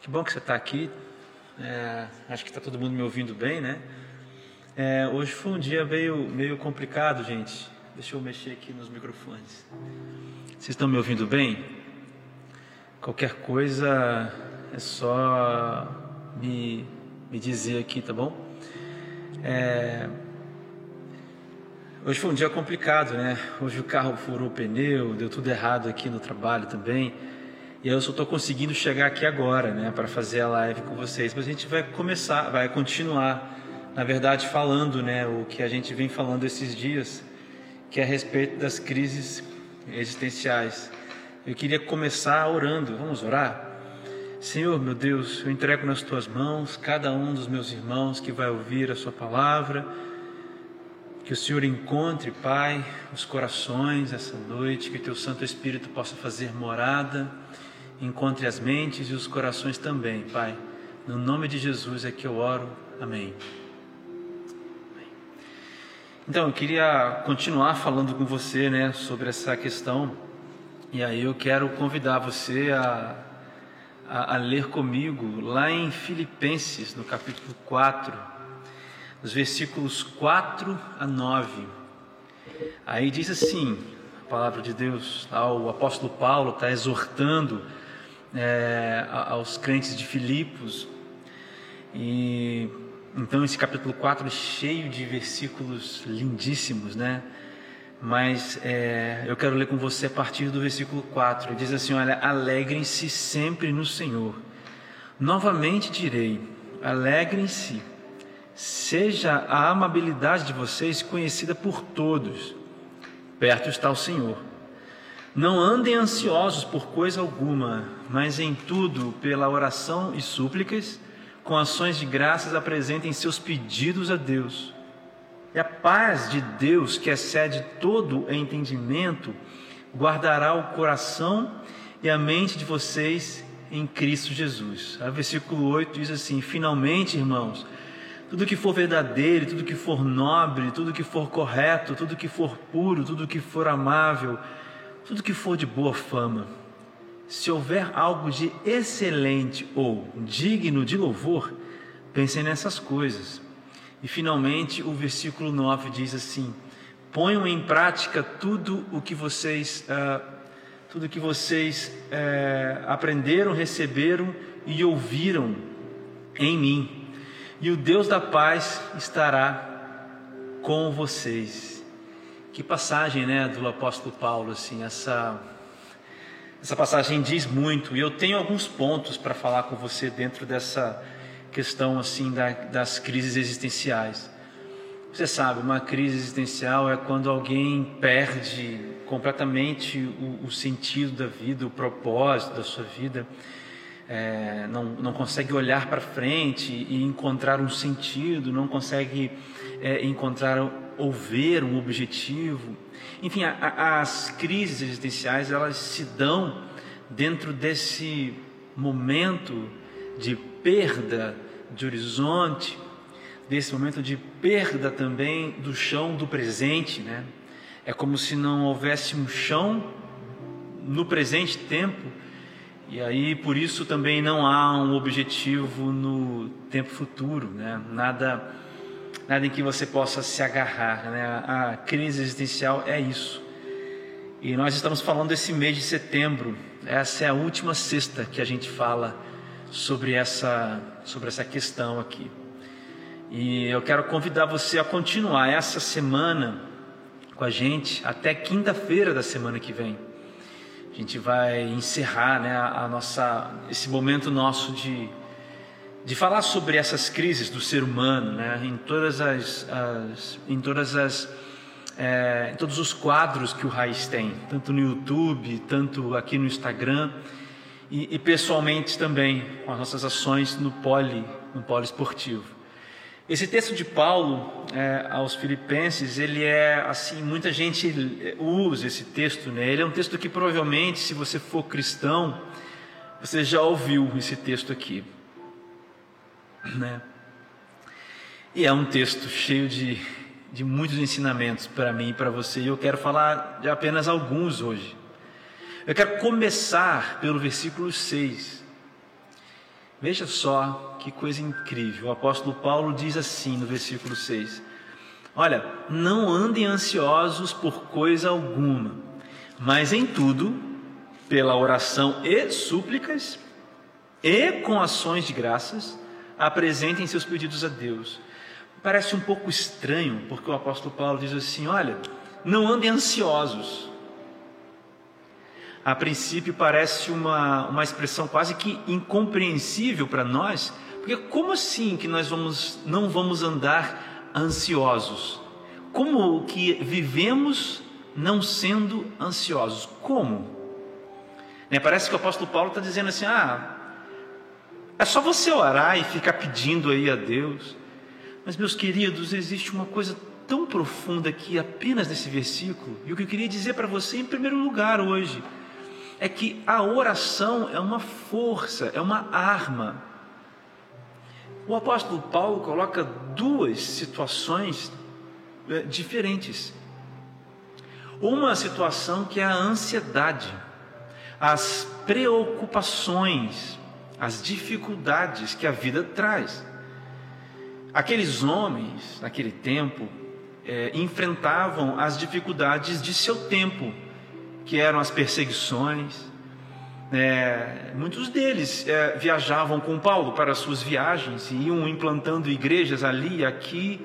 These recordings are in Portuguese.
Que bom que você está aqui. É, acho que está todo mundo me ouvindo bem, né? É, hoje foi um dia meio, meio complicado, gente. Deixa eu mexer aqui nos microfones. Vocês estão me ouvindo bem? Qualquer coisa é só me, me dizer aqui, tá bom? É, hoje foi um dia complicado, né? Hoje o carro furou o pneu, deu tudo errado aqui no trabalho também. E eu só estou conseguindo chegar aqui agora, né, para fazer a live com vocês. Mas a gente vai começar, vai continuar, na verdade, falando, né, o que a gente vem falando esses dias, que é a respeito das crises existenciais. Eu queria começar orando. Vamos orar? Senhor, meu Deus, eu entrego nas tuas mãos cada um dos meus irmãos que vai ouvir a sua palavra. Que o Senhor encontre, Pai, os corações essa noite, que o teu Santo Espírito possa fazer morada encontre as mentes e os corações também, Pai. No nome de Jesus é que eu oro. Amém. Então, eu queria continuar falando com você, né, sobre essa questão. E aí eu quero convidar você a, a, a ler comigo lá em Filipenses, no capítulo 4, os versículos 4 a 9. Aí diz assim, a palavra de Deus, o apóstolo Paulo está exortando é, aos crentes de Filipos. E então esse capítulo 4 é cheio de versículos lindíssimos, né? Mas é, eu quero ler com você a partir do versículo 4. Ele diz assim: Olha, alegrem-se sempre no Senhor. Novamente direi: alegrem-se. Seja a amabilidade de vocês conhecida por todos. Perto está o Senhor. Não andem ansiosos por coisa alguma, mas em tudo, pela oração e súplicas, com ações de graças, apresentem seus pedidos a Deus. E a paz de Deus, que excede todo entendimento, guardará o coração e a mente de vocês em Cristo Jesus. O versículo 8 diz assim: Finalmente, irmãos, tudo que for verdadeiro, tudo que for nobre, tudo que for correto, tudo que for puro, tudo que for amável, tudo que for de boa fama, se houver algo de excelente ou digno de louvor, pensem nessas coisas. E finalmente o versículo 9 diz assim: ponham em prática tudo o que vocês, uh, tudo que vocês uh, aprenderam, receberam e ouviram em mim, e o Deus da paz estará com vocês. Que passagem, né, do apóstolo Paulo, assim, essa essa passagem diz muito e eu tenho alguns pontos para falar com você dentro dessa questão assim da, das crises existenciais. Você sabe, uma crise existencial é quando alguém perde completamente o, o sentido da vida, o propósito da sua vida, é, não, não consegue olhar para frente e encontrar um sentido, não consegue é, encontrar ou ver um objetivo. Enfim, a, a, as crises existenciais elas se dão dentro desse momento de perda de horizonte, desse momento de perda também do chão do presente, né? É como se não houvesse um chão no presente tempo e aí por isso também não há um objetivo no tempo futuro, né? Nada nada em que você possa se agarrar. Né? A crise existencial é isso. E nós estamos falando desse mês de setembro. Essa é a última sexta que a gente fala sobre essa, sobre essa questão aqui. E eu quero convidar você a continuar essa semana com a gente até quinta-feira da semana que vem. A gente vai encerrar né, a nossa, esse momento nosso de de falar sobre essas crises do ser humano, né, em todas as, as em todas as é, em todos os quadros que o Raiz tem, tanto no YouTube, tanto aqui no Instagram e, e pessoalmente também com as nossas ações no poli, no poli esportivo. Esse texto de Paulo é, aos Filipenses, ele é assim, muita gente usa esse texto, né? Ele é um texto que provavelmente, se você for cristão, você já ouviu esse texto aqui né? E é um texto cheio de, de muitos ensinamentos para mim e para você, e eu quero falar de apenas alguns hoje. Eu quero começar pelo versículo 6. Veja só que coisa incrível. O apóstolo Paulo diz assim no versículo 6: Olha, não andem ansiosos por coisa alguma, mas em tudo, pela oração e súplicas, e com ações de graças, apresentem seus pedidos a Deus. Parece um pouco estranho, porque o apóstolo Paulo diz assim: Olha, não andem ansiosos a princípio parece uma, uma expressão quase que incompreensível para nós, porque como assim que nós vamos, não vamos andar ansiosos? Como que vivemos não sendo ansiosos? Como? Né, parece que o apóstolo Paulo está dizendo assim: ah, é só você orar e ficar pedindo aí a Deus. Mas, meus queridos, existe uma coisa tão profunda aqui apenas nesse versículo, e o que eu queria dizer para você em primeiro lugar hoje é que a oração é uma força, é uma arma. O apóstolo Paulo coloca duas situações é, diferentes. Uma situação que é a ansiedade, as preocupações, as dificuldades que a vida traz. Aqueles homens, naquele tempo, é, enfrentavam as dificuldades de seu tempo que eram as perseguições. É, muitos deles é, viajavam com Paulo para as suas viagens e iam implantando igrejas ali e aqui.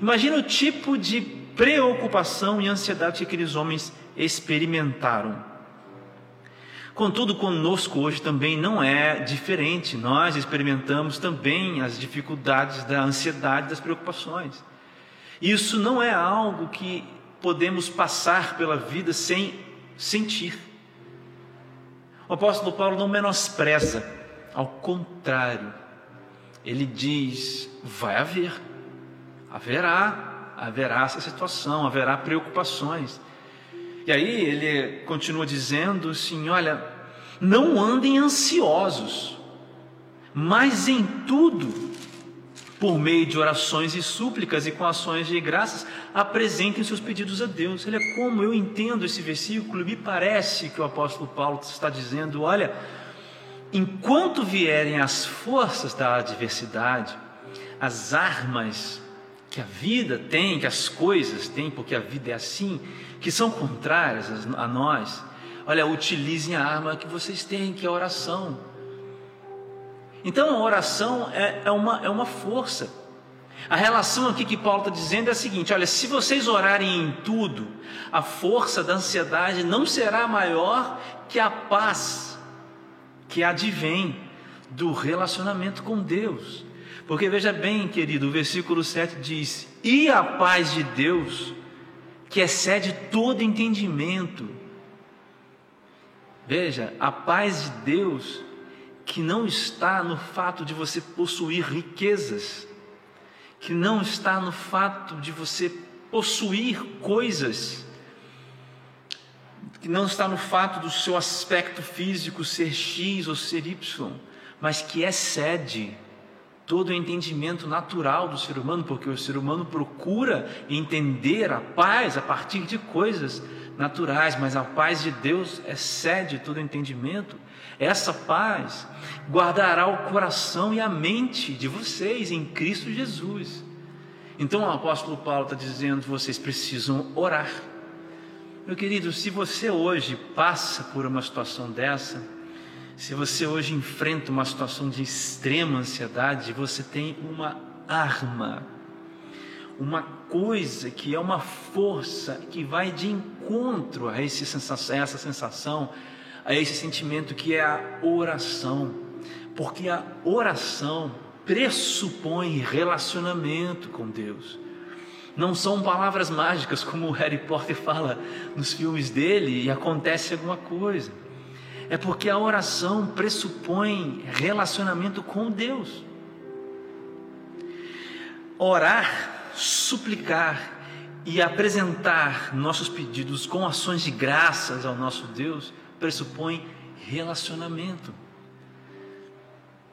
Imagina o tipo de preocupação e ansiedade que aqueles homens experimentaram. Contudo, conosco hoje também não é diferente. Nós experimentamos também as dificuldades da ansiedade, das preocupações. Isso não é algo que podemos passar pela vida sem sentir. O apóstolo Paulo não menospreza, ao contrário, ele diz: vai haver, haverá, haverá essa situação, haverá preocupações. E aí ele continua dizendo assim: olha, não andem ansiosos, mas em tudo por meio de orações e súplicas e com ações de graças, apresentem seus pedidos a Deus. Olha como eu entendo esse versículo, me parece que o apóstolo Paulo está dizendo: olha, enquanto vierem as forças da adversidade, as armas que a vida tem, que as coisas têm, porque a vida é assim, que são contrárias a nós, olha, utilizem a arma que vocês têm, que é a oração então a oração é, é, uma, é uma força. A relação aqui que Paulo está dizendo é a seguinte: olha, se vocês orarem em tudo, a força da ansiedade não será maior que a paz que advém do relacionamento com Deus. Porque veja bem, querido, o versículo 7 diz: E a paz de Deus, que excede todo entendimento. Veja, a paz de Deus que não está no fato de você possuir riquezas, que não está no fato de você possuir coisas, que não está no fato do seu aspecto físico ser X ou ser Y, mas que excede todo o entendimento natural do ser humano, porque o ser humano procura entender a paz a partir de coisas naturais, mas a paz de Deus excede todo entendimento. Essa paz guardará o coração e a mente de vocês em Cristo Jesus. Então o apóstolo Paulo está dizendo: vocês precisam orar. Meu querido, se você hoje passa por uma situação dessa, se você hoje enfrenta uma situação de extrema ansiedade, você tem uma arma, uma coisa que é uma força que vai de encontro a, esse sensação, a essa sensação a esse sentimento que é a oração, porque a oração pressupõe relacionamento com Deus. Não são palavras mágicas como o Harry Potter fala nos filmes dele e acontece alguma coisa. É porque a oração pressupõe relacionamento com Deus. Orar, suplicar e apresentar nossos pedidos com ações de graças ao nosso Deus pressupõe relacionamento.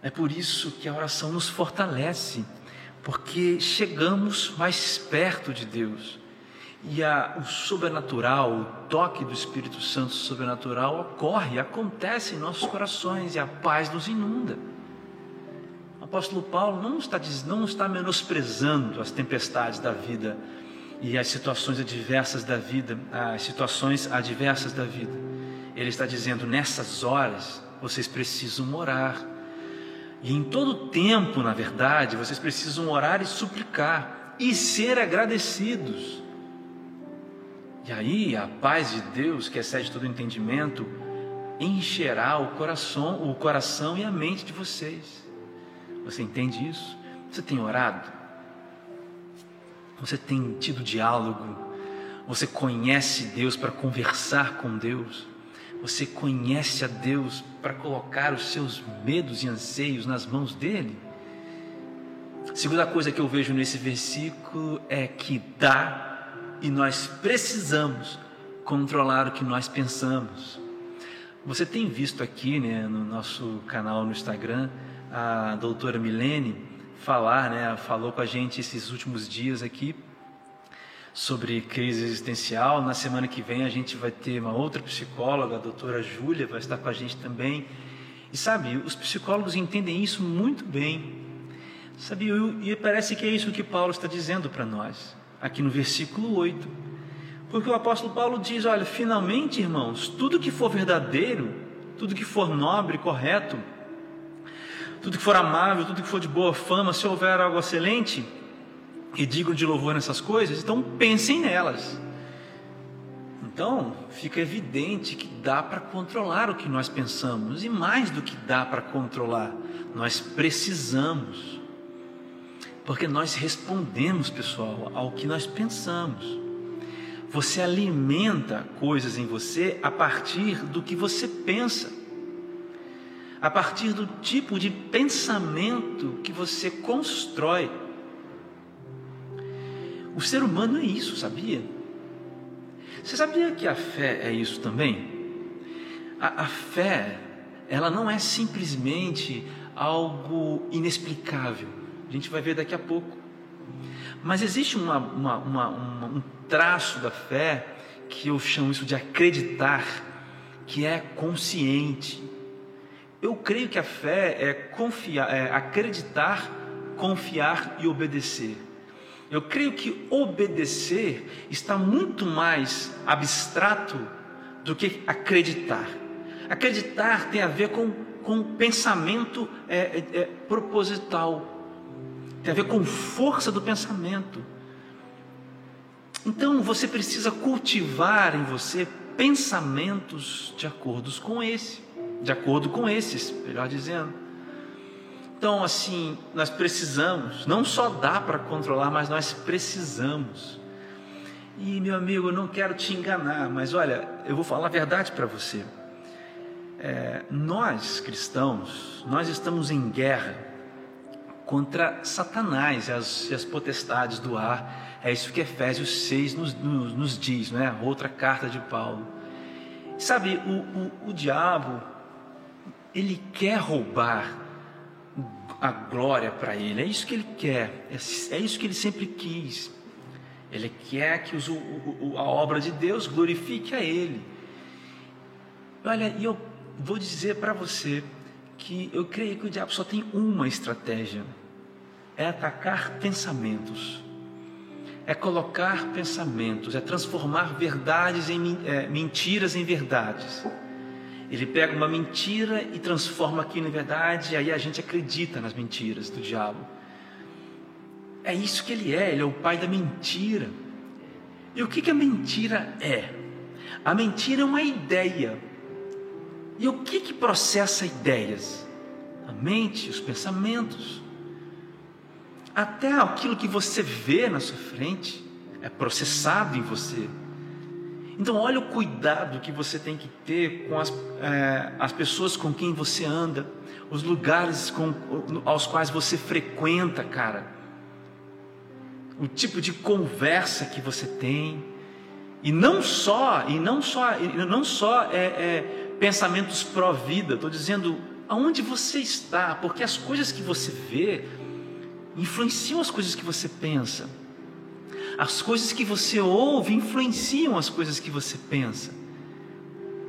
É por isso que a oração nos fortalece, porque chegamos mais perto de Deus. E a, o sobrenatural, o toque do Espírito Santo sobrenatural ocorre, acontece em nossos corações e a paz nos inunda. O apóstolo Paulo não está, não está menosprezando as tempestades da vida e as situações adversas da vida, as situações adversas da vida. Ele está dizendo: nessas horas vocês precisam orar. E em todo tempo, na verdade, vocês precisam orar e suplicar e ser agradecidos. E aí a paz de Deus, que excede todo entendimento, encherá o coração, o coração e a mente de vocês. Você entende isso? Você tem orado? Você tem tido diálogo? Você conhece Deus para conversar com Deus? Você conhece a Deus para colocar os seus medos e anseios nas mãos dele? segunda coisa que eu vejo nesse versículo é que dá e nós precisamos controlar o que nós pensamos. Você tem visto aqui né, no nosso canal no Instagram a doutora Milene falar, né, falou com a gente esses últimos dias aqui sobre crise existencial. Na semana que vem a gente vai ter uma outra psicóloga, a doutora Júlia, vai estar com a gente também. E sabe, os psicólogos entendem isso muito bem. Sabe, e parece que é isso que Paulo está dizendo para nós, aqui no versículo 8. Porque o apóstolo Paulo diz: olha, finalmente, irmãos, tudo que for verdadeiro, tudo que for nobre, correto, tudo que for amável, tudo que for de boa fama, se houver algo excelente, e digam de louvor nessas coisas, então pensem nelas. Então, fica evidente que dá para controlar o que nós pensamos, e mais do que dá para controlar, nós precisamos. Porque nós respondemos, pessoal, ao que nós pensamos. Você alimenta coisas em você a partir do que você pensa, a partir do tipo de pensamento que você constrói. O ser humano é isso, sabia? Você sabia que a fé é isso também? A, a fé, ela não é simplesmente algo inexplicável. A gente vai ver daqui a pouco. Mas existe uma, uma, uma, um traço da fé que eu chamo isso de acreditar, que é consciente. Eu creio que a fé é confiar, é acreditar, confiar e obedecer. Eu creio que obedecer está muito mais abstrato do que acreditar. Acreditar tem a ver com, com pensamento é, é, é, proposital, tem a ver com força do pensamento. Então você precisa cultivar em você pensamentos de acordo com esse, de acordo com esses, melhor dizendo. Então, assim, nós precisamos, não só dá para controlar, mas nós precisamos. E, meu amigo, eu não quero te enganar, mas olha, eu vou falar a verdade para você. É, nós, cristãos, nós estamos em guerra contra Satanás e as, e as potestades do ar. É isso que Efésios 6 nos, nos, nos diz, né? outra carta de Paulo. Sabe, o, o, o diabo, ele quer roubar a glória para Ele. É isso que Ele quer, é, é isso que Ele sempre quis. Ele quer que os, o, o, a obra de Deus glorifique a Ele. Olha, e eu vou dizer para você que eu creio que o diabo só tem uma estratégia: é atacar pensamentos, é colocar pensamentos, é transformar verdades em é, mentiras em verdades. Ele pega uma mentira e transforma aquilo em verdade, e aí a gente acredita nas mentiras do diabo. É isso que ele é, ele é o pai da mentira. E o que, que a mentira é? A mentira é uma ideia. E o que, que processa ideias? A mente, os pensamentos. Até aquilo que você vê na sua frente é processado em você. Então, olha o cuidado que você tem que ter com as, é, as pessoas com quem você anda, os lugares com, aos quais você frequenta, cara. O tipo de conversa que você tem. E não só, e não só, e não só é, é pensamentos pró-vida, estou dizendo aonde você está, porque as coisas que você vê influenciam as coisas que você pensa. As coisas que você ouve influenciam as coisas que você pensa.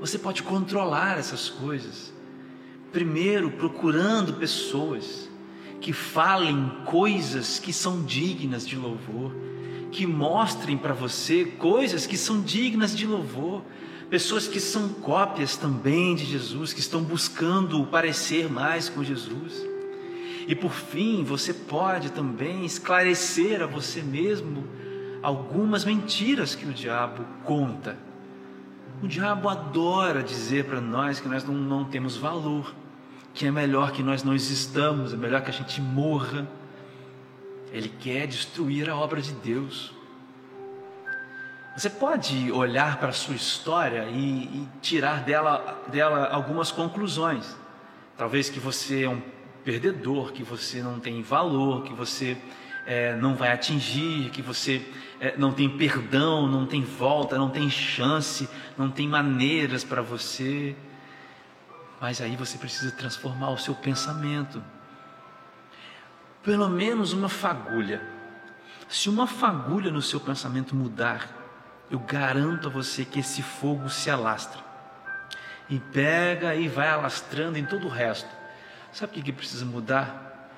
Você pode controlar essas coisas. Primeiro, procurando pessoas que falem coisas que são dignas de louvor, que mostrem para você coisas que são dignas de louvor, pessoas que são cópias também de Jesus, que estão buscando parecer mais com Jesus. E por fim, você pode também esclarecer a você mesmo algumas mentiras que o diabo conta. O diabo adora dizer para nós que nós não, não temos valor, que é melhor que nós não existamos, é melhor que a gente morra. Ele quer destruir a obra de Deus. Você pode olhar para a sua história e, e, tirar dela, dela algumas conclusões. Talvez que você é um perdedor, que você não tem valor, que você é, não vai atingir, que você é, não tem perdão, não tem volta, não tem chance, não tem maneiras para você. Mas aí você precisa transformar o seu pensamento. Pelo menos uma fagulha. Se uma fagulha no seu pensamento mudar, eu garanto a você que esse fogo se alastra. E pega e vai alastrando em todo o resto. Sabe o que, precisa mudar?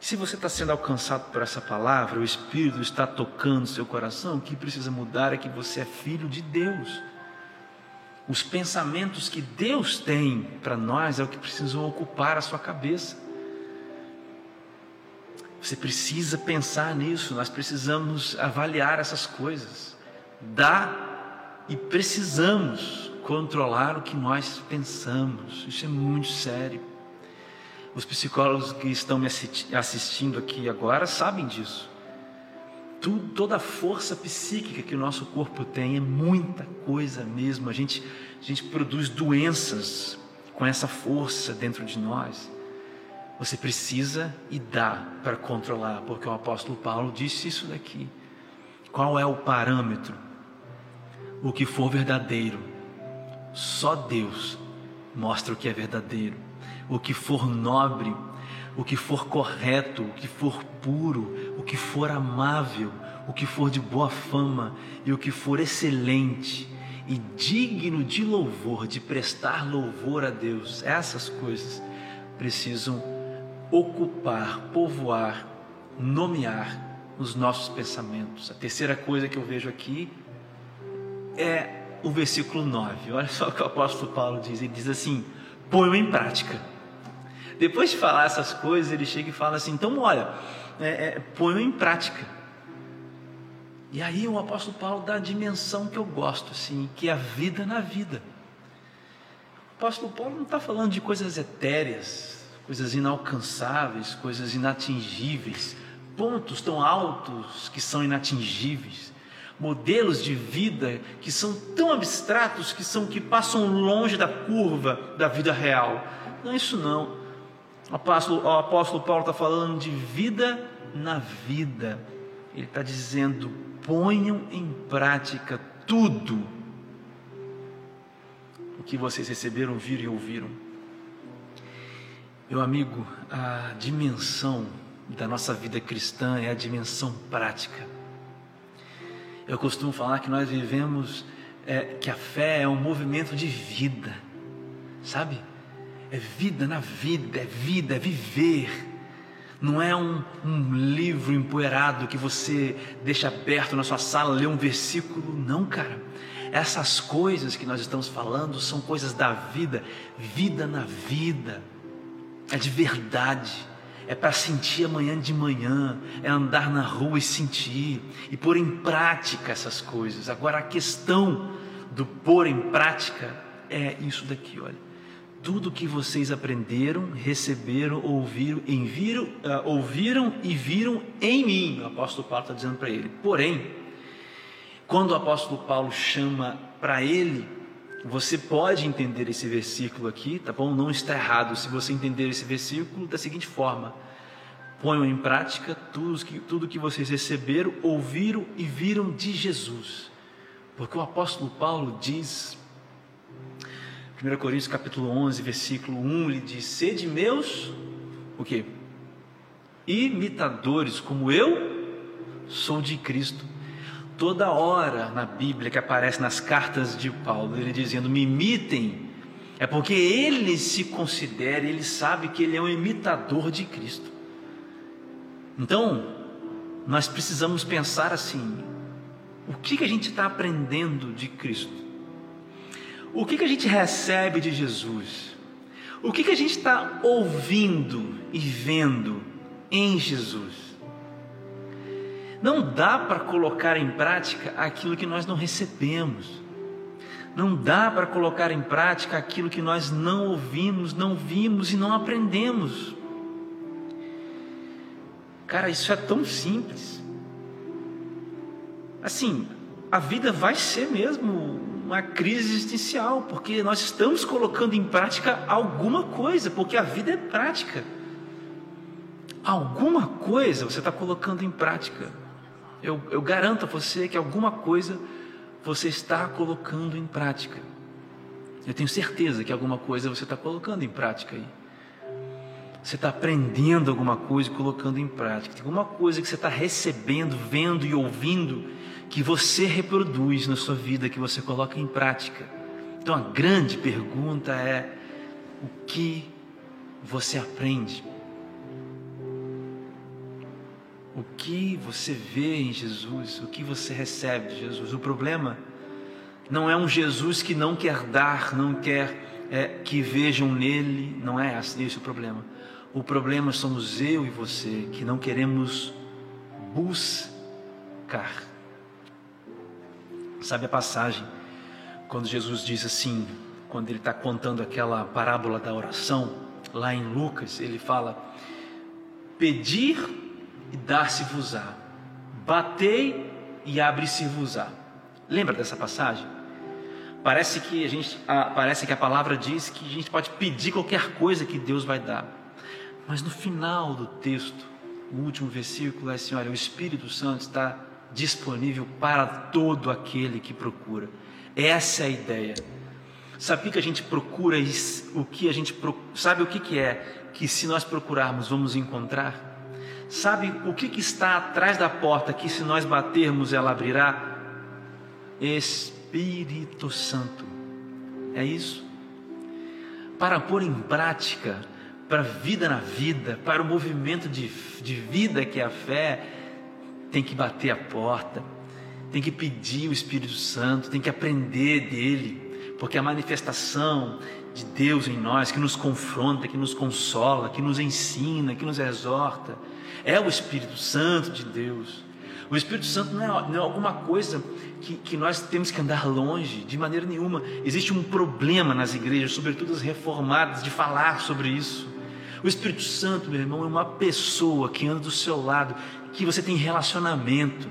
Se você está sendo alcançado por essa palavra, o Espírito está tocando seu coração, o que precisa mudar é que você é filho de Deus. Os pensamentos que Deus tem para nós é o que precisam ocupar a sua cabeça. Você precisa pensar nisso, nós precisamos avaliar essas coisas. Dá e precisamos controlar o que nós pensamos. Isso é muito sério. Os psicólogos que estão me assistindo aqui agora sabem disso. Tudo, toda a força psíquica que o nosso corpo tem é muita coisa mesmo. A gente, a gente produz doenças com essa força dentro de nós. Você precisa e dá para controlar, porque o apóstolo Paulo disse isso daqui. Qual é o parâmetro? O que for verdadeiro, só Deus mostra o que é verdadeiro o que for nobre, o que for correto, o que for puro, o que for amável, o que for de boa fama e o que for excelente e digno de louvor, de prestar louvor a Deus, essas coisas precisam ocupar, povoar, nomear os nossos pensamentos. A terceira coisa que eu vejo aqui é o versículo 9. Olha só o que o apóstolo Paulo diz: ele diz assim: ponham em prática. Depois de falar essas coisas, ele chega e fala assim: então, olha, é, é, ponham em prática. E aí o apóstolo Paulo dá a dimensão que eu gosto, assim, que é a vida na vida. O apóstolo Paulo não está falando de coisas etéreas, coisas inalcançáveis, coisas inatingíveis, pontos tão altos que são inatingíveis, modelos de vida que são tão abstratos que são que passam longe da curva da vida real. Não é isso não. O apóstolo, o apóstolo Paulo está falando de vida na vida. Ele está dizendo: ponham em prática tudo o que vocês receberam, viram e ouviram. Meu amigo, a dimensão da nossa vida cristã é a dimensão prática. Eu costumo falar que nós vivemos, é, que a fé é um movimento de vida, sabe? É vida na vida, é vida, é viver. Não é um, um, livro empoeirado que você deixa aberto na sua sala, lê um versículo. Não, cara. Essas coisas que nós estamos falando são coisas da vida, vida na vida. É de verdade. É para sentir amanhã de manhã, é andar na rua e sentir, e pôr em prática essas coisas. Agora, a questão do pôr em prática é isso daqui, olha tudo que vocês aprenderam, receberam, ouviram, enviram, uh, ouviram e viram em mim. O apóstolo Paulo está dizendo para ele. Porém, quando o apóstolo Paulo chama para ele, você pode entender esse versículo aqui, tá bom? Não está errado se você entender esse versículo da seguinte forma: ponham em prática tudo que, tudo que vocês receberam, ouviram e viram de Jesus. Porque o apóstolo Paulo diz 1 Coríntios capítulo 11, versículo 1, ele diz: Sede meus, o que? Imitadores, como eu sou de Cristo. Toda hora na Bíblia que aparece nas cartas de Paulo, ele dizendo: Me imitem, é porque ele se considera, ele sabe que ele é um imitador de Cristo. Então, nós precisamos pensar assim: o que, que a gente está aprendendo de Cristo? O que, que a gente recebe de Jesus? O que, que a gente está ouvindo e vendo em Jesus? Não dá para colocar em prática aquilo que nós não recebemos. Não dá para colocar em prática aquilo que nós não ouvimos, não vimos e não aprendemos. Cara, isso é tão simples. Assim, a vida vai ser mesmo uma crise existencial, porque nós estamos colocando em prática alguma coisa, porque a vida é prática. Alguma coisa você está colocando em prática. Eu, eu garanto a você que alguma coisa você está colocando em prática. Eu tenho certeza que alguma coisa você está colocando em prática aí. Você está aprendendo alguma coisa e colocando em prática. Tem alguma coisa que você está recebendo, vendo e ouvindo que você reproduz na sua vida, que você coloca em prática. Então a grande pergunta é: o que você aprende? O que você vê em Jesus? O que você recebe de Jesus? O problema não é um Jesus que não quer dar, não quer é, que vejam nele, não é esse o problema. O problema somos eu e você que não queremos buscar. Sabe a passagem quando Jesus diz assim, quando ele está contando aquela parábola da oração, lá em Lucas, ele fala: Pedir e dar-se-vos-á, batei e abre-se-vos-á. Lembra dessa passagem? Parece que a gente, a, parece que a palavra diz que a gente pode pedir qualquer coisa que Deus vai dar. Mas no final do texto, o último versículo é assim: olha, o Espírito Santo está disponível para todo aquele que procura. Essa é a ideia. Sabe o que a gente procura? O que a gente sabe o que, que é que se nós procurarmos vamos encontrar? Sabe o que, que está atrás da porta que se nós batermos ela abrirá? Espírito Santo. É isso. Para pôr em prática, para a vida na vida, para o movimento de, de vida que é a fé, tem que bater a porta, tem que pedir o Espírito Santo, tem que aprender dele, porque a manifestação de Deus em nós, que nos confronta, que nos consola, que nos ensina, que nos exorta, é o Espírito Santo de Deus. O Espírito Santo não é, não é alguma coisa que, que, nós temos que andar longe, de maneira nenhuma. Existe um problema nas igrejas, sobretudo as reformadas, de falar sobre isso. O Espírito Santo, meu irmão, é uma pessoa que anda do seu lado, que você tem relacionamento.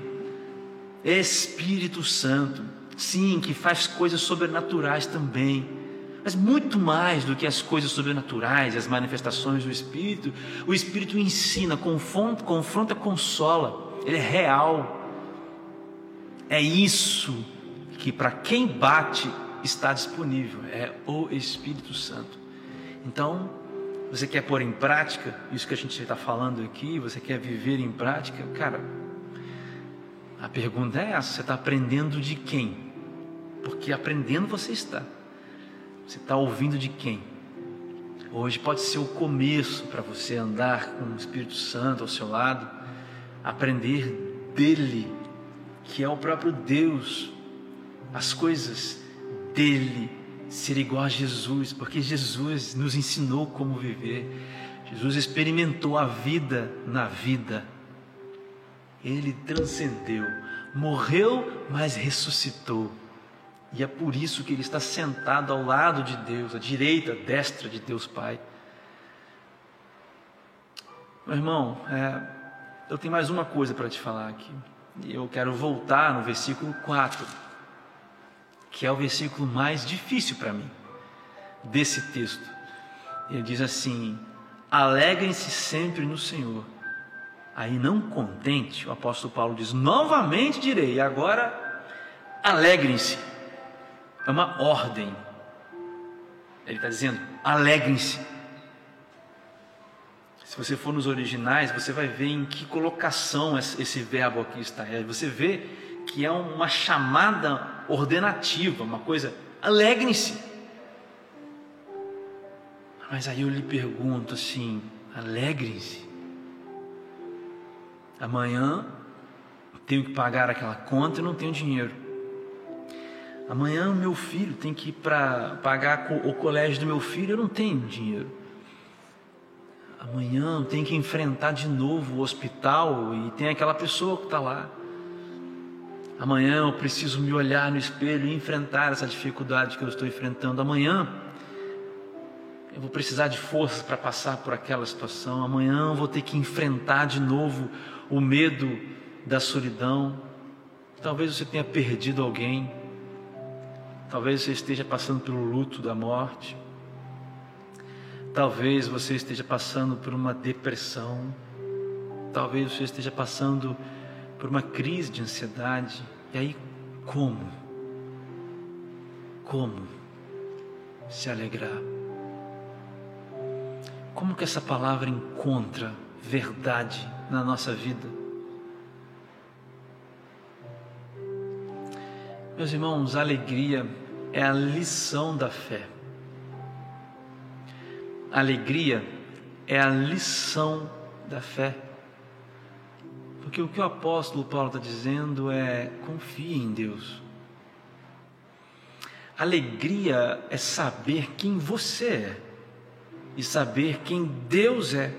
É Espírito Santo, sim, que faz coisas sobrenaturais também. Mas muito mais do que as coisas sobrenaturais, as manifestações do Espírito, o Espírito ensina, confronta, confronta consola. Ele é real. É isso que para quem bate está disponível, é o Espírito Santo. Então, você quer pôr em prática isso que a gente está falando aqui? Você quer viver em prática? Cara, a pergunta é essa: você está aprendendo de quem? Porque aprendendo você está. Você está ouvindo de quem? Hoje pode ser o começo para você andar com o Espírito Santo ao seu lado, aprender dele, que é o próprio Deus, as coisas dele ser igual a Jesus, porque Jesus nos ensinou como viver. Jesus experimentou a vida na vida. Ele transcendeu, morreu, mas ressuscitou. E é por isso que ele está sentado ao lado de Deus, à direita, à destra de Deus Pai. Meu irmão, é, eu tenho mais uma coisa para te falar aqui. Eu quero voltar no versículo 4 que é o versículo mais difícil para mim desse texto. Ele diz assim: Alegrem-se sempre no Senhor. Aí, não contente, o apóstolo Paulo diz: Novamente direi, agora alegrem-se. É uma ordem. Ele está dizendo: alegrem-se. Se você for nos originais, você vai ver em que colocação esse verbo aqui está. Você vê que é uma chamada ordenativa, uma coisa, alegrem-se. Mas aí eu lhe pergunto assim: alegrem-se? Amanhã tenho que pagar aquela conta e não tenho dinheiro. Amanhã meu filho tem que ir para pagar o colégio do meu filho, eu não tenho dinheiro. Amanhã tenho que enfrentar de novo o hospital e tem aquela pessoa que está lá. Amanhã eu preciso me olhar no espelho e enfrentar essa dificuldade que eu estou enfrentando. Amanhã eu vou precisar de forças para passar por aquela situação. Amanhã eu vou ter que enfrentar de novo o medo da solidão. Talvez você tenha perdido alguém. Talvez você esteja passando pelo luto da morte. Talvez você esteja passando por uma depressão. Talvez você esteja passando por uma crise de ansiedade. E aí, como? Como se alegrar? Como que essa palavra encontra verdade na nossa vida? Meus irmãos, alegria é a lição da fé. Alegria é a lição da fé. Porque o que o apóstolo Paulo está dizendo é: confie em Deus. Alegria é saber quem você é e saber quem Deus é.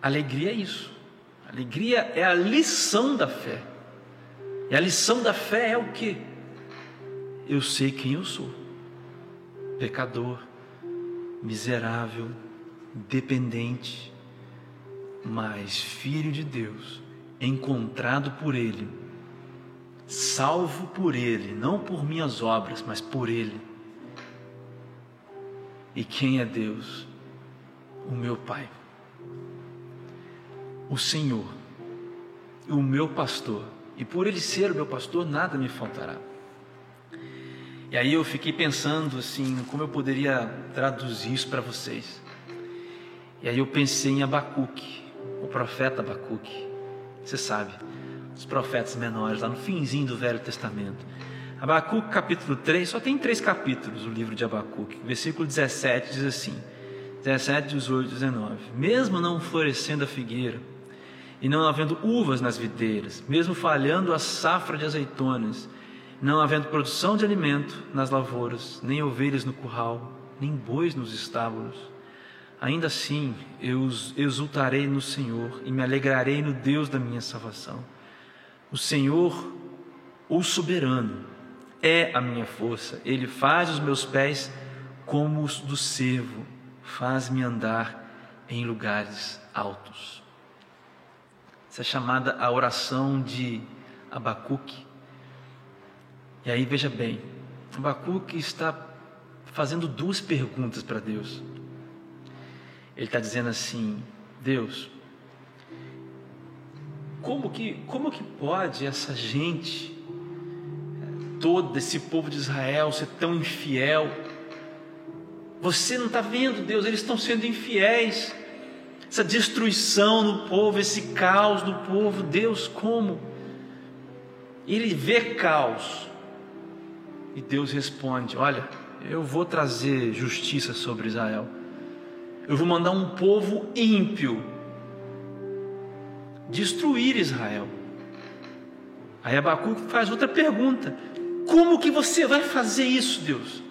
Alegria é isso. Alegria é a lição da fé. E a lição da fé é o que? Eu sei quem eu sou. Pecador, miserável, dependente, mas filho de Deus, encontrado por Ele, salvo por Ele, não por minhas obras, mas por Ele e quem é Deus? O meu Pai, o Senhor, o meu pastor, e por Ele ser o meu pastor, nada me faltará. E aí eu fiquei pensando assim, como eu poderia traduzir isso para vocês. E aí eu pensei em Abacuque, o profeta Abacuque. Você sabe, os profetas menores, lá no finzinho do Velho Testamento. Abacuque capítulo 3, só tem três capítulos o livro de Abacuque. Versículo 17 diz assim: 17, 18, 19. Mesmo não florescendo a figueira, e não havendo uvas nas videiras, mesmo falhando a safra de azeitonas, não havendo produção de alimento nas lavouras, nem ovelhas no curral, nem bois nos estábulos, ainda assim eu exultarei no Senhor e me alegrarei no Deus da minha salvação. O Senhor, o soberano, é a minha força. Ele faz os meus pés como os do cervo, faz-me andar em lugares altos. Essa é chamada a oração de Abacuque. E aí veja bem, Abacuque está fazendo duas perguntas para Deus. Ele está dizendo assim: Deus, como que, como que pode essa gente todo esse povo de Israel ser tão infiel. Você não está vendo, Deus, eles estão sendo infiéis. Essa destruição do povo, esse caos do povo, Deus, como? Ele vê caos. E Deus responde: Olha, eu vou trazer justiça sobre Israel. Eu vou mandar um povo ímpio destruir Israel. Aí Abacuque faz outra pergunta: como que você vai fazer isso, Deus?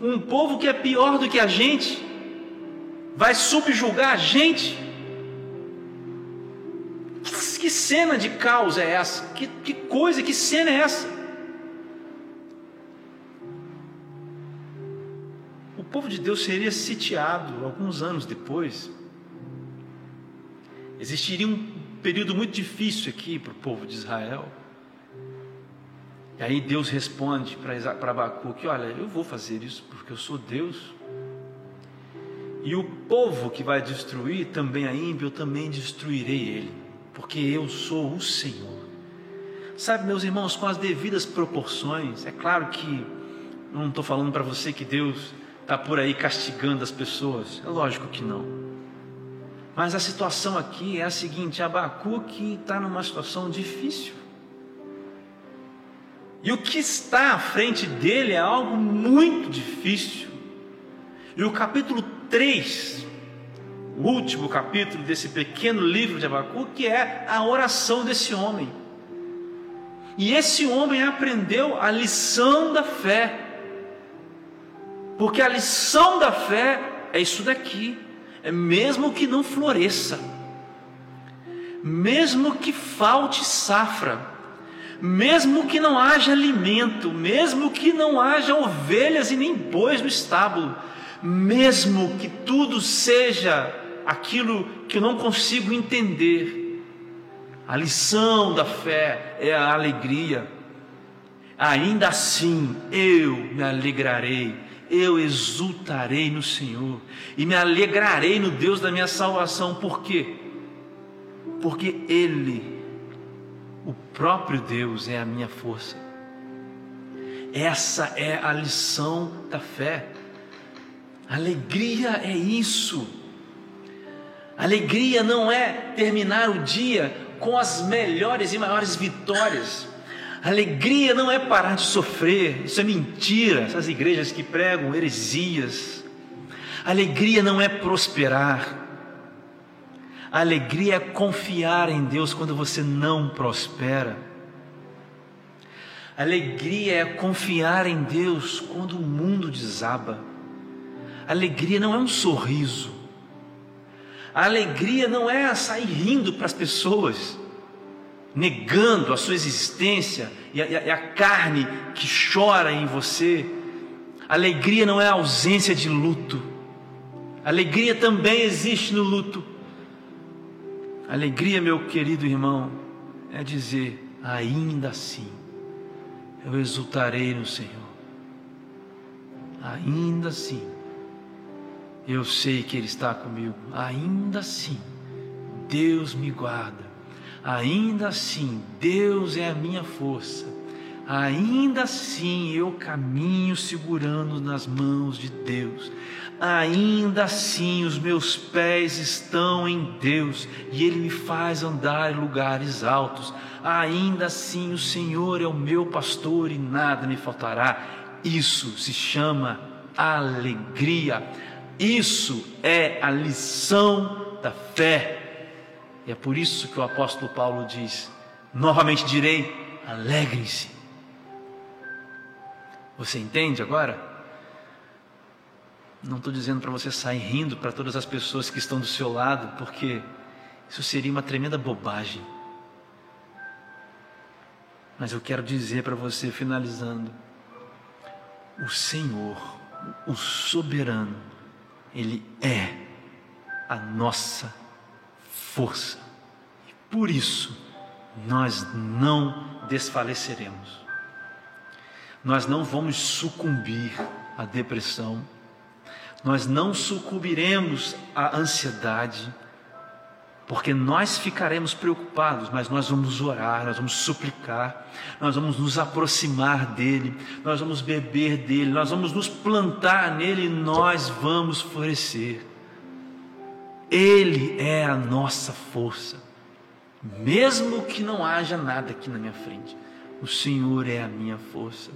Um povo que é pior do que a gente vai subjugar a gente? Que, cena de caos é essa? Que, que coisa, que cena é essa? Povo de Deus seria sitiado alguns anos depois. Existiria um período muito difícil aqui para o povo de Israel. E aí Deus responde para Abacuque: Olha, eu vou fazer isso porque eu sou Deus. E o povo que vai destruir também a ímpio, eu também destruirei ele, porque eu sou o Senhor. Sabe, meus irmãos, com as devidas proporções, é claro que não estou falando para você que Deus está por aí castigando as pessoas, é lógico que não. Mas a situação aqui é a seguinte: Abacuque está numa situação difícil. E o que está à frente dele é algo muito difícil. E o capítulo 3 último capítulo desse pequeno livro de Abacuque, que é a oração desse homem. E esse homem aprendeu a lição da fé. Porque a lição da fé é isso daqui. É mesmo que não floresça, mesmo que falte safra, mesmo que não haja alimento, mesmo que não haja ovelhas e nem bois no estábulo, mesmo que tudo seja aquilo que eu não consigo entender, a lição da fé é a alegria. Ainda assim eu me alegrarei, eu exultarei no Senhor e me alegrarei no Deus da minha salvação, por quê? Porque Ele, o próprio Deus, é a minha força. Essa é a lição da fé. Alegria é isso. Alegria não é terminar o dia com as melhores e maiores vitórias. Alegria não é parar de sofrer, isso é mentira. Essas igrejas que pregam heresias. Alegria não é prosperar. Alegria é confiar em Deus quando você não prospera. Alegria é confiar em Deus quando o mundo desaba. Alegria não é um sorriso. Alegria não é sair rindo para as pessoas, negando a sua existência e a, e a carne que chora em você. Alegria não é ausência de luto. Alegria também existe no luto. Alegria, meu querido irmão, é dizer: ainda assim, eu exultarei no Senhor. Ainda assim eu sei que Ele está comigo. Ainda assim, Deus me guarda. Ainda assim, Deus é a minha força. Ainda assim, eu caminho segurando nas mãos de Deus. Ainda assim, os meus pés estão em Deus e Ele me faz andar em lugares altos. Ainda assim, o Senhor é o meu pastor e nada me faltará. Isso se chama alegria isso é a lição da fé. E é por isso que o apóstolo Paulo diz: novamente direi, alegrem-se. Você entende agora? Não estou dizendo para você sair rindo para todas as pessoas que estão do seu lado, porque isso seria uma tremenda bobagem. Mas eu quero dizer para você, finalizando: o Senhor, o soberano, ele é a nossa força. E por isso, nós não desfaleceremos. Nós não vamos sucumbir à depressão. Nós não sucumbiremos à ansiedade porque nós ficaremos preocupados, mas nós vamos orar, nós vamos suplicar, nós vamos nos aproximar dEle, nós vamos beber dEle, nós vamos nos plantar nele e nós vamos florescer. Ele é a nossa força, mesmo que não haja nada aqui na minha frente, o Senhor é a minha força.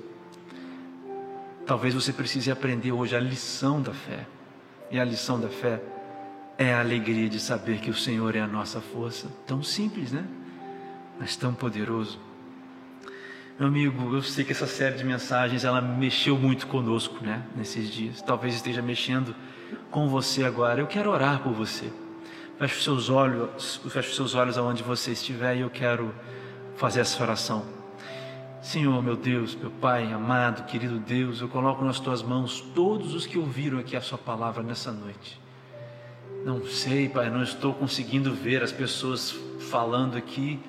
Talvez você precise aprender hoje a lição da fé, e a lição da fé é a alegria de saber que o Senhor é a nossa força. Tão simples, né? Mas tão poderoso. Meu amigo, eu sei que essa série de mensagens ela mexeu muito conosco, né? Nesses dias. Talvez esteja mexendo com você agora. Eu quero orar por você. Feche os seus olhos, feche os seus olhos aonde você estiver e eu quero fazer essa oração. Senhor, meu Deus, meu Pai, amado, querido Deus, eu coloco nas tuas mãos todos os que ouviram aqui a sua palavra nessa noite. Não sei, Pai, não estou conseguindo ver as pessoas falando aqui,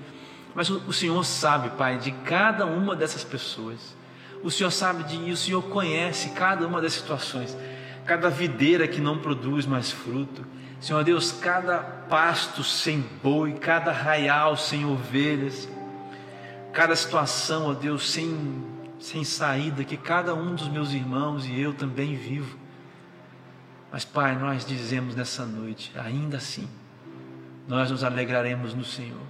mas o, Senhor sabe, Pai, de cada uma dessas pessoas. O Senhor sabe de o Senhor conhece cada uma das situações, cada videira que não produz mais fruto. Senhor Deus, cada pasto sem boi, cada arraial sem ovelhas, cada situação, ó Deus, sem, sem saída, que cada um dos meus irmãos e eu também vivo. Mas, Pai, nós dizemos nessa noite, ainda assim, nós nos alegraremos no Senhor.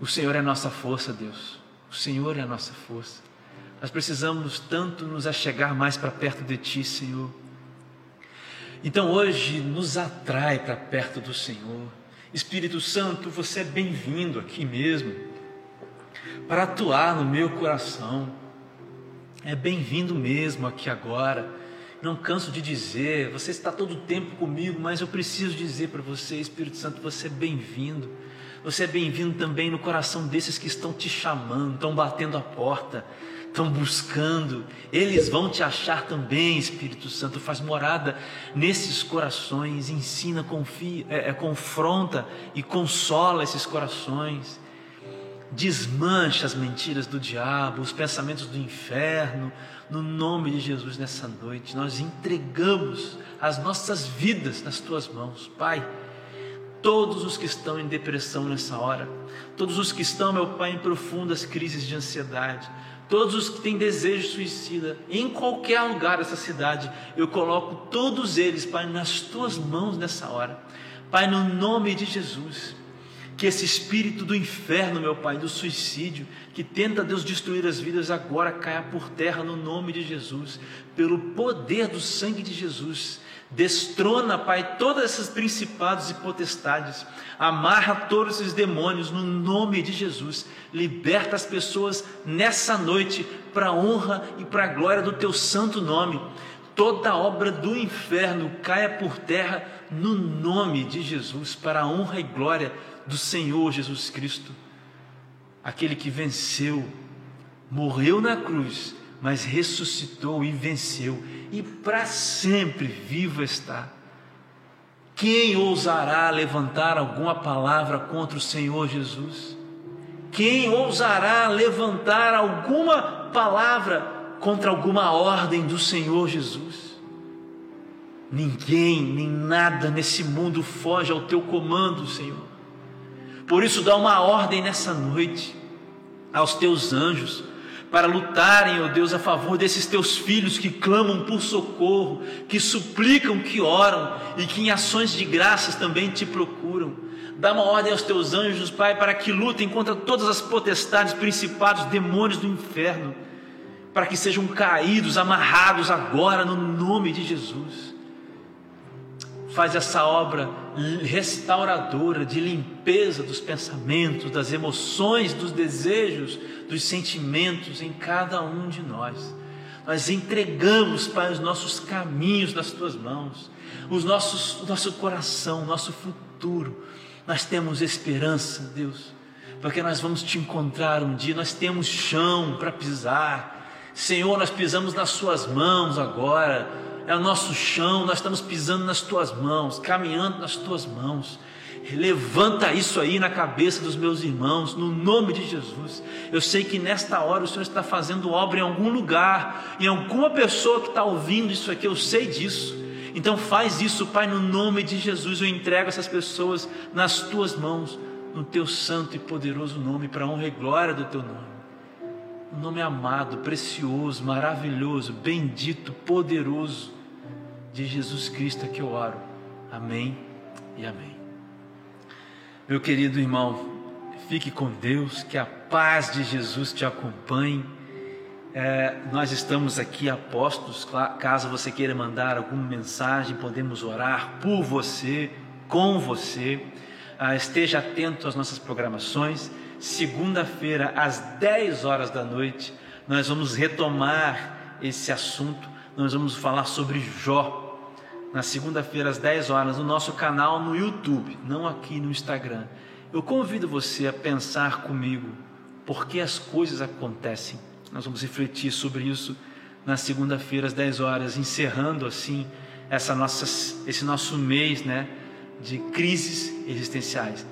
O Senhor é a nossa força, Deus. O Senhor é a nossa força. Nós precisamos tanto nos achegar mais para perto de Ti, Senhor. Então hoje nos atrai para perto do Senhor. Espírito Santo, você é bem-vindo aqui mesmo para atuar no meu coração. É bem-vindo mesmo aqui agora. Não canso de dizer, você está todo o tempo comigo, mas eu preciso dizer para você, Espírito Santo, você é bem-vindo. Você é bem-vindo também no coração desses que estão te chamando, estão batendo a porta, estão buscando. Eles vão te achar também, Espírito Santo. Faz morada nesses corações, ensina, confia, é, é, confronta e consola esses corações. Desmancha as mentiras do diabo, os pensamentos do inferno, no nome de Jesus nessa noite. Nós entregamos as nossas vidas nas tuas mãos, Pai todos os que estão em depressão nessa hora, todos os que estão, meu Pai, em profundas crises de ansiedade, todos os que têm desejo suicida, em qualquer lugar dessa cidade, eu coloco todos eles, Pai, nas tuas mãos nessa hora. Pai, no nome de Jesus, que esse espírito do inferno, meu Pai, do suicídio, que tenta Deus destruir as vidas agora caia por terra no nome de Jesus, pelo poder do sangue de Jesus. Destrona, Pai, todas essas principados e potestades. Amarra todos esses demônios no nome de Jesus. Liberta as pessoas nessa noite para a honra e para a glória do teu santo nome. Toda obra do inferno caia por terra no nome de Jesus, para a honra e glória do Senhor Jesus Cristo. Aquele que venceu, morreu na cruz mas ressuscitou e venceu, e para sempre vivo está. Quem ousará levantar alguma palavra contra o Senhor Jesus? Quem ousará levantar alguma palavra contra alguma ordem do Senhor Jesus? Ninguém, nem nada nesse mundo foge ao teu comando, Senhor. Por isso, dá uma ordem nessa noite aos teus anjos para lutarem, ó Deus, a favor desses teus filhos que clamam por socorro, que suplicam, que oram e que em ações de graças também te procuram. Dá uma ordem aos teus anjos, Pai, para que lutem contra todas as potestades, principados, demônios do inferno, para que sejam caídos, amarrados agora no nome de Jesus. Faz essa obra restauradora de limpeza dos pensamentos, das emoções, dos desejos, dos sentimentos em cada um de nós. Nós entregamos, Pai, os nossos caminhos nas tuas mãos, os nossos, o nosso coração, nosso futuro. Nós temos esperança, Deus, porque nós vamos te encontrar um dia, nós temos chão para pisar. Senhor, nós pisamos nas Suas mãos agora, é o nosso chão, nós estamos pisando nas Tuas mãos, caminhando nas Tuas mãos. Levanta isso aí na cabeça dos meus irmãos, no nome de Jesus. Eu sei que nesta hora o Senhor está fazendo obra em algum lugar, em alguma pessoa que está ouvindo isso aqui, eu sei disso. Então faz isso, Pai, no nome de Jesus. Eu entrego essas pessoas nas tuas mãos, no teu santo e poderoso nome, para honra e glória do teu nome. Nome amado, precioso, maravilhoso, bendito, poderoso de Jesus Cristo é que eu oro. Amém e amém. Meu querido irmão, fique com Deus, que a paz de Jesus te acompanhe. É, nós estamos aqui apostos, caso você queira mandar alguma mensagem, podemos orar por você, com você. Ah, esteja atento às nossas programações. Segunda-feira, às 10 horas da noite, nós vamos retomar esse assunto. Nós vamos falar sobre Jó na segunda-feira às 10 horas no nosso canal no YouTube, não aqui no Instagram. Eu convido você a pensar comigo por que as coisas acontecem. Nós vamos refletir sobre isso na segunda-feira às 10 horas, encerrando assim essa nossa, esse nosso mês né, de crises existenciais.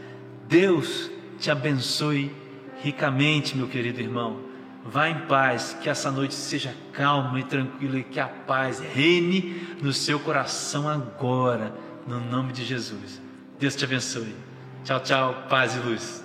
Deus te abençoe ricamente, meu querido irmão. Vá em paz, que essa noite seja calma e tranquila e que a paz reine no seu coração agora, no nome de Jesus. Deus te abençoe. Tchau, tchau, paz e luz.